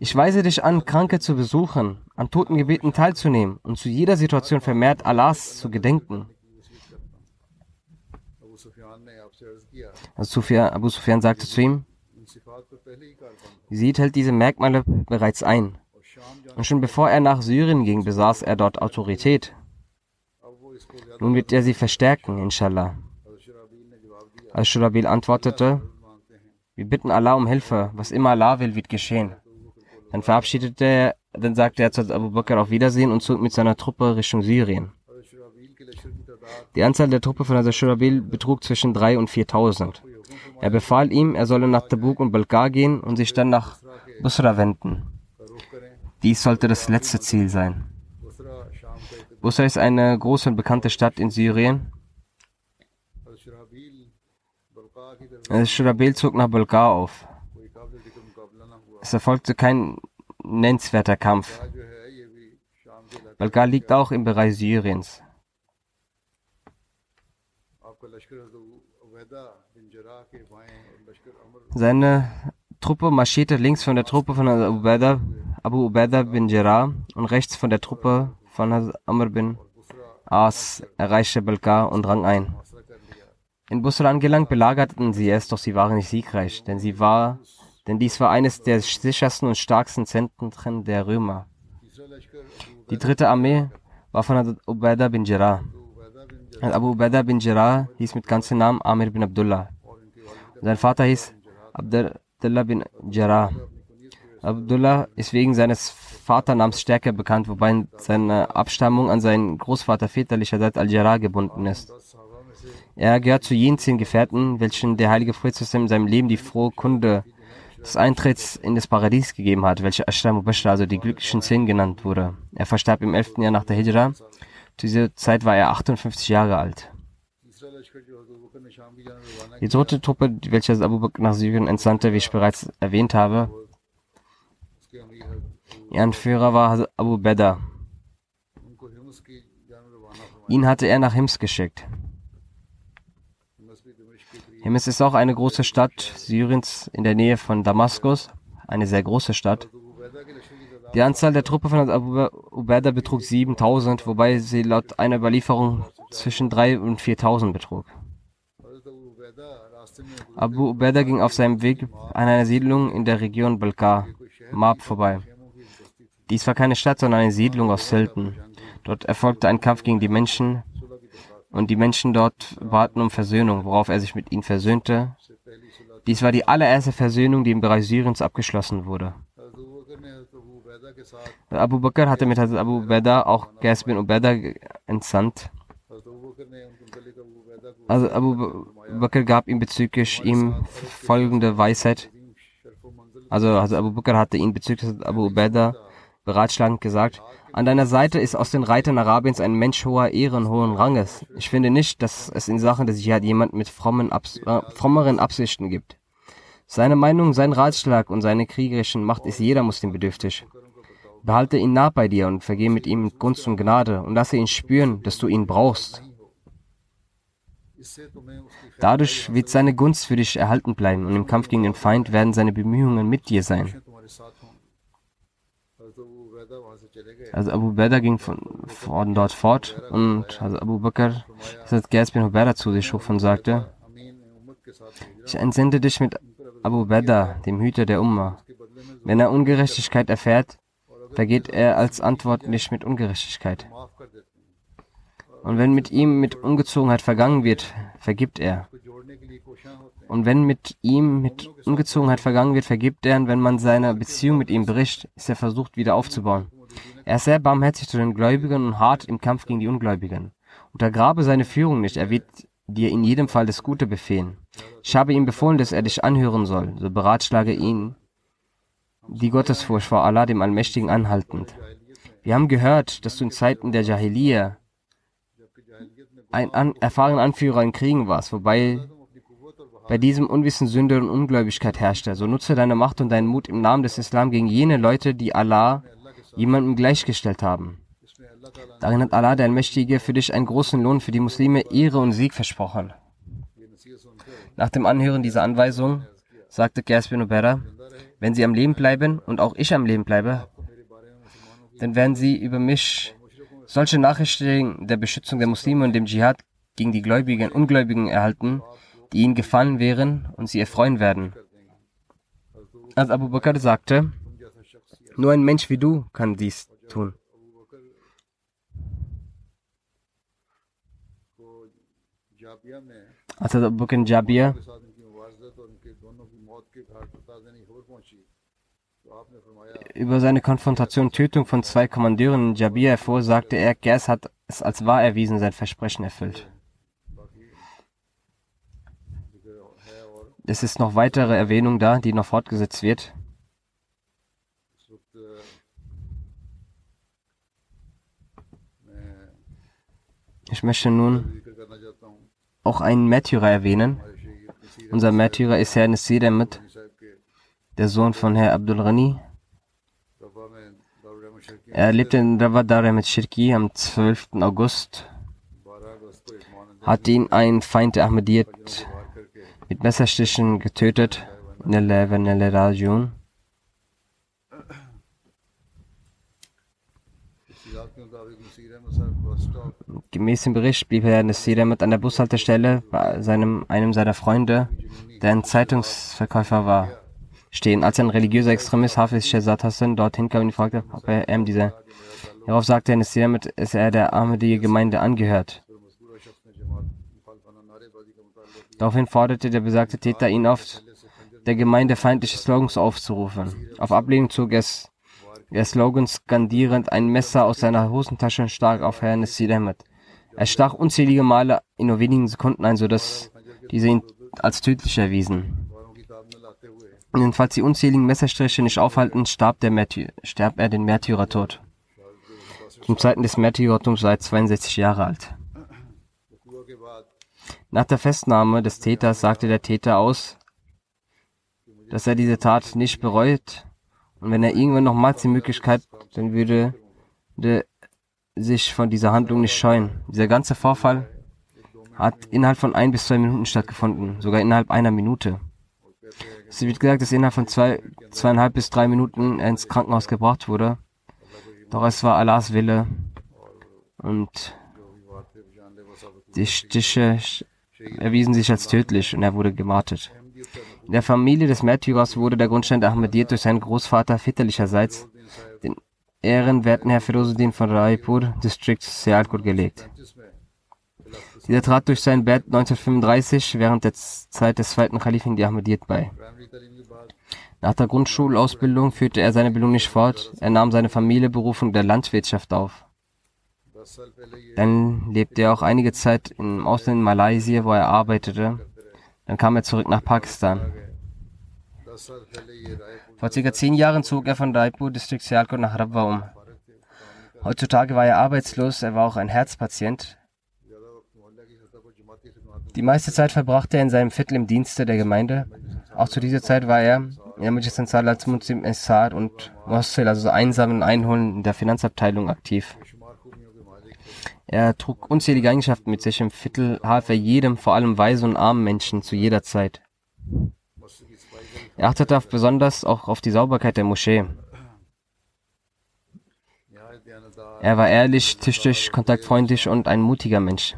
Ich weise dich an, Kranke zu besuchen, an Totengebeten teilzunehmen und zu jeder Situation vermehrt Allahs zu gedenken. Also Abu Sufyan sagte zu ihm, sie hält diese Merkmale bereits ein. Und schon bevor er nach Syrien ging, besaß er dort Autorität. Nun wird er sie verstärken, inshallah. Als Shurabil antwortete, wir bitten Allah um Hilfe, was immer Allah will, wird geschehen. Dann verabschiedete er, dann sagte er zu Abu Bakr auf Wiedersehen und zog mit seiner Truppe Richtung Syrien. Die Anzahl der Truppe von Al-Shurabil betrug zwischen 3.000 und 4.000. Er befahl ihm, er solle nach Tabuk und Balkar gehen und sich dann nach Busra wenden. Dies sollte das letzte Ziel sein. Busra ist eine große und bekannte Stadt in Syrien. Al-Shurabil zog nach Balkar auf. Es erfolgte kein nennenswerter Kampf. Balgar liegt auch im Bereich Syriens. Seine Truppe marschierte links von der Truppe von Abu Ubaidah, bin Jarrah und rechts von der Truppe von Amr bin As, erreichte Balkar und rang ein. In Busra angelangt belagerten sie es, doch sie waren nicht siegreich, denn sie war denn dies war eines der sichersten und starksten Zentren der Römer. Die dritte Armee war von Ubaidah bin Jirah. Abu Ubaidah bin Jirah hieß mit ganzem Namen Amir bin Abdullah. Und sein Vater hieß Abdullah bin Jirah. Abdullah ist wegen seines Vaternamens stärker bekannt, wobei seine Abstammung an seinen Großvater väterlicherseits Al-Jirah gebunden ist. Er gehört zu jenen zehn Gefährten, welchen der heilige Prophet in seinem Leben die frohe Kunde des Eintritts in das Paradies gegeben hat, welche Ashram Mubashra, also die glücklichen zehn genannt wurde. Er verstarb im 11. Jahr nach der Hijra. Zu dieser Zeit war er 58 Jahre alt. Die dritte Truppe, welche Abu Bakr nach Syrien entsandte, wie ich bereits erwähnt habe, Ihr Anführer war Abu Beda. Ihn hatte er nach Hims geschickt. Hims ist auch eine große Stadt Syriens in der Nähe von Damaskus, eine sehr große Stadt. Die Anzahl der Truppe von Abu Ubaidah betrug 7000, wobei sie laut einer Überlieferung zwischen 3 und 4000 betrug. Abu Ubaidah ging auf seinem Weg an einer Siedlung in der Region Balkar, Mab, vorbei. Dies war keine Stadt, sondern eine Siedlung aus Zelten. Dort erfolgte ein Kampf gegen die Menschen und die Menschen dort baten um Versöhnung, worauf er sich mit ihnen versöhnte. Dies war die allererste Versöhnung, die im Bereich Syriens abgeschlossen wurde. Abu Bakr hatte mit Hazrat Abu Beda auch Gas bin Ubeda entsandt. Also Abu Bakr gab ihm bezüglich ihm folgende Weisheit. Also Hazrat Abu Bakr hatte ihn bezüglich Abu Ubeda beratschlagend gesagt, an deiner Seite ist aus den Reitern Arabiens ein Mensch hoher Ehre und hohen Ranges. Ich finde nicht, dass es in Sachen des Jihad jemand mit frommen Abs äh, frommeren Absichten gibt. Seine Meinung, sein Ratschlag und seine kriegerischen Macht ist jeder Muslim bedürftig. Behalte ihn nah bei dir und vergeh mit ihm Gunst und Gnade und lasse ihn spüren, dass du ihn brauchst. Dadurch wird seine Gunst für dich erhalten bleiben und im Kampf gegen den Feind werden seine Bemühungen mit dir sein. Also Abu Bakr ging von, von dort fort und also Abu Bakr hat Gers bin Hubayra zu sich schuf und sagte, ich entsende dich mit Abu Bakr, dem Hüter der Umma. Wenn er Ungerechtigkeit erfährt, vergeht er als Antwort nicht mit Ungerechtigkeit. Und wenn mit ihm mit Ungezogenheit vergangen wird, vergibt er. Und wenn mit ihm mit Ungezogenheit vergangen wird, vergibt er. Und wenn man seine Beziehung mit ihm bricht, ist er versucht, wieder aufzubauen. Er ist sehr barmherzig zu den Gläubigen und hart im Kampf gegen die Ungläubigen. Untergrabe seine Führung nicht, er wird dir in jedem Fall das Gute befehlen. Ich habe ihm befohlen, dass er dich anhören soll, so beratschlage ihn die Gottesfurcht vor Allah, dem Allmächtigen, anhaltend. Wir haben gehört, dass du in Zeiten der Jahiliya ein an, erfahrener Anführer in Kriegen warst, wobei bei diesem Unwissen Sünde und Ungläubigkeit herrschte. So nutze deine Macht und deinen Mut im Namen des Islam gegen jene Leute, die Allah jemandem gleichgestellt haben. Darin hat Allah, der Allmächtige, für dich einen großen Lohn für die Muslime, Ehre und Sieg versprochen. Nach dem Anhören dieser Anweisung sagte Qais bin Ubera, wenn sie am Leben bleiben und auch ich am Leben bleibe, dann werden sie über mich solche Nachrichten der Beschützung der Muslime und dem Dschihad gegen die Gläubigen und Ungläubigen erhalten, die ihnen gefallen wären und sie erfreuen werden. Als Abu Bakr sagte, nur ein Mensch wie du kann dies tun. Als Abu Bakr Jabir über seine Konfrontation und Tötung von zwei Kommandeuren in Jabir erfuhr, sagte er, Gers hat es als wahr erwiesen, sein Versprechen erfüllt. Es ist noch weitere Erwähnung da, die noch fortgesetzt wird. Ich möchte nun auch einen Märtyrer erwähnen. Unser Märtyrer ist Herr Nasir Ahmed, der Sohn von Herr Abdul Ghani. Er lebte in Ravadare mit Shirki am 12. August. Hat ihn ein Feind der Ahmadiyyat mit Messerstichen getötet in der Nelle Rajon. Gemäß dem Bericht blieb Herr Nasir mit an der Bushaltestelle bei seinem, einem seiner Freunde, der ein Zeitungsverkäufer war, stehen. Als ein religiöser Extremist Hafiz Shehzad Hassan dorthin kam und fragte, ob er ihm diese. Hierauf sagte Herr Nasir mit, dass er der Ahmadiyya-Gemeinde angehört. Daraufhin forderte der besagte Täter ihn auf, der Gemeinde feindliche Slogans aufzurufen. Auf Ablehnung zog es er Slogans skandierend ein Messer aus seiner Hosentasche stach auf Herrn Ahmed. Er stach unzählige Male in nur wenigen Sekunden ein, sodass diese ihn als tödlich erwiesen. Und falls die unzähligen Messerstriche nicht aufhalten, starb, der Märty starb er den Märtyrertod. Zum Zeiten des Märtyrertums war er 62 Jahre alt. Nach der Festnahme des Täters sagte der Täter aus, dass er diese Tat nicht bereut und wenn er irgendwann nochmals die Möglichkeit, dann würde der sich von dieser Handlung nicht scheuen. Dieser ganze Vorfall hat innerhalb von ein bis zwei Minuten stattgefunden, sogar innerhalb einer Minute. Es wird gesagt, dass innerhalb von zwei, zweieinhalb bis drei Minuten er ins Krankenhaus gebracht wurde. Doch es war Allahs Wille und die Stiche erwiesen sich als tödlich und er wurde gemartet. Der Familie des Märtyrers wurde der Grundstein der durch seinen Großvater väterlicherseits, den ehrenwerten Herr Firozuddin von Raipur, District Sialkot, gelegt. Dieser trat durch sein Bett 1935 während der Zeit des zweiten Kalifen die Ahmadiyyat bei. Nach der Grundschulausbildung führte er seine Bildung nicht fort. Er nahm seine Familienberufung der Landwirtschaft auf. Dann lebte er auch einige Zeit im Ausland in Malaysia, wo er arbeitete. Dann kam er zurück nach Pakistan. Vor circa zehn Jahren zog er von Raipur, Distrikt Sialkot, nach Rabwa um. Heutzutage war er arbeitslos, er war auch ein Herzpatient. Die meiste Zeit verbrachte er in seinem Viertel im Dienste der Gemeinde. Auch zu dieser Zeit war er in der Ansar als Muslim Essar und Mossil, also Einsammeln und Einholen in der Finanzabteilung aktiv. Er trug unzählige Eigenschaften mit sich. Im Viertel half er jedem, vor allem weisen und armen Menschen, zu jeder Zeit. Er achtete besonders auch auf die Sauberkeit der Moschee. Er war ehrlich, tüchtig, kontaktfreundlich und ein mutiger Mensch.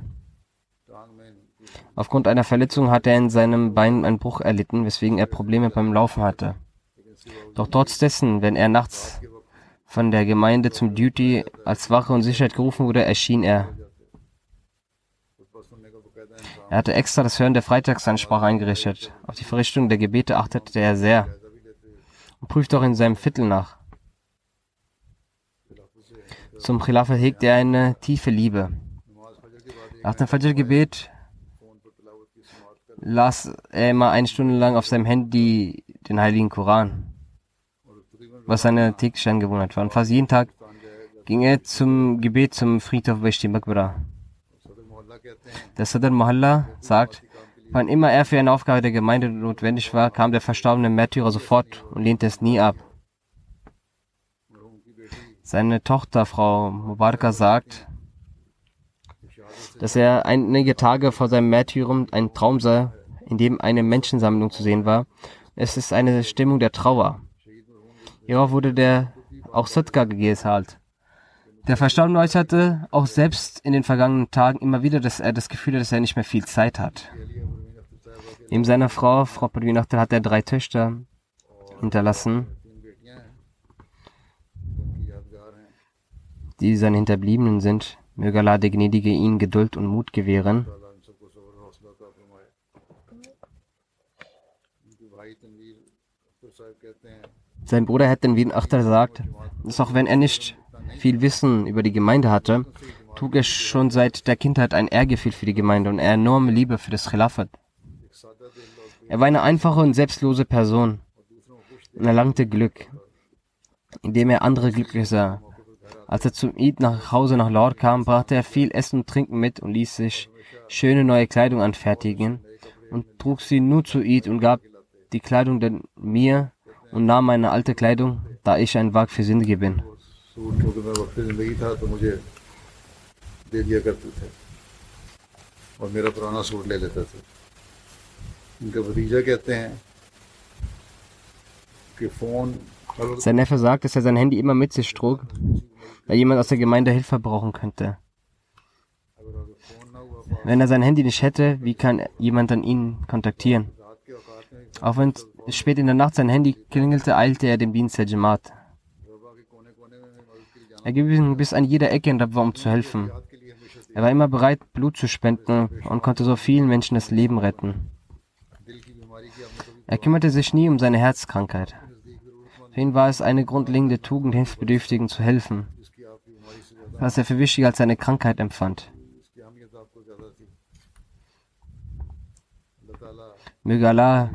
Aufgrund einer Verletzung hat er in seinem Bein einen Bruch erlitten, weswegen er Probleme beim Laufen hatte. Doch trotz dessen, wenn er nachts von der Gemeinde zum Duty als Wache und Sicherheit gerufen wurde, erschien er. Er hatte extra das Hören der Freitagsansprache eingerichtet. Auf die Verrichtung der Gebete achtete er sehr und prüfte auch in seinem Viertel nach. Zum Khilafah hegte er eine tiefe Liebe. Nach dem Fajr-Gebet las er immer eine Stunde lang auf seinem Handy den Heiligen Koran, was seine tägliche Angewohnheit war. Und fast jeden Tag ging er zum Gebet zum Friedhof Beshti Makbara. Der Sadr Mohalla sagt, wann immer er für eine Aufgabe der Gemeinde notwendig war, kam der verstorbene Märtyrer sofort und lehnte es nie ab. Seine Tochter, Frau Mubaraka, sagt, dass er einige Tage vor seinem Märtyrum einen Traum sah, in dem eine Menschensammlung zu sehen war. Es ist eine Stimmung der Trauer. Hierauf wurde der auch Sadka gezahlt. Der Verstorbene äußerte auch selbst in den vergangenen Tagen immer wieder, dass er das Gefühl hat, dass er nicht mehr viel Zeit hat. Neben seiner Frau, Frau Padwinachtel, hat er drei Töchter hinterlassen, die seine Hinterbliebenen sind. Möge Allah der Gnädige ihnen Geduld und Mut gewähren. Sein Bruder Hettenwin Achter sagt, dass auch wenn er nicht viel Wissen über die Gemeinde hatte, trug er schon seit der Kindheit ein Ehrgefühl für die Gemeinde und eine enorme Liebe für das Khilafat. Er war eine einfache und selbstlose Person und erlangte Glück, indem er andere glücklich sah. Als er zum Eid nach Hause nach Lahore kam, brachte er viel Essen und Trinken mit und ließ sich schöne neue Kleidung anfertigen und trug sie nur zu Eid und gab die Kleidung denn mir und nahm meine alte Kleidung, da ich ein Wag für Sündige bin. और मेरा पुराना सूट ले लेता था उनका भतीजा कहते हैं कि phone Sein Neffe sagt, dass er sein Handy immer mit sich trug, da jemand aus der Gemeinde Hilfe brauchen könnte. Wenn er sein Handy nicht hätte, wie kann jemand dann ihn kontaktieren? Auch wenn es spät in der Nacht sein Handy klingelte, eilte er dem Dienst der Jamaat. Er ging bis an jeder Ecke in Rabwa, um zu helfen. Er war immer bereit, Blut zu spenden und konnte so vielen Menschen das Leben retten. Er kümmerte sich nie um seine Herzkrankheit. Für ihn war es eine grundlegende Tugend, Hilfsbedürftigen zu helfen, was er für wichtiger als seine Krankheit empfand. Möge Allah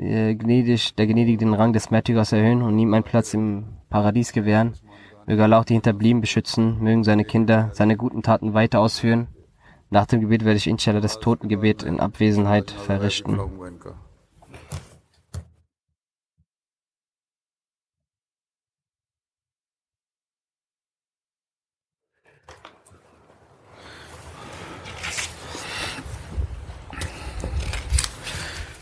äh, gnädig, der Gnädige den Rang des Märtyrers erhöhen und ihm einen Platz im Paradies gewähren. Möge Allah auch die Hinterblieben beschützen, mögen seine Kinder seine guten Taten weiter ausführen. Nach dem Gebet werde ich inshallah das Totengebet in Abwesenheit verrichten.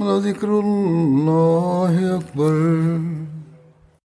ولذكر الله أكبر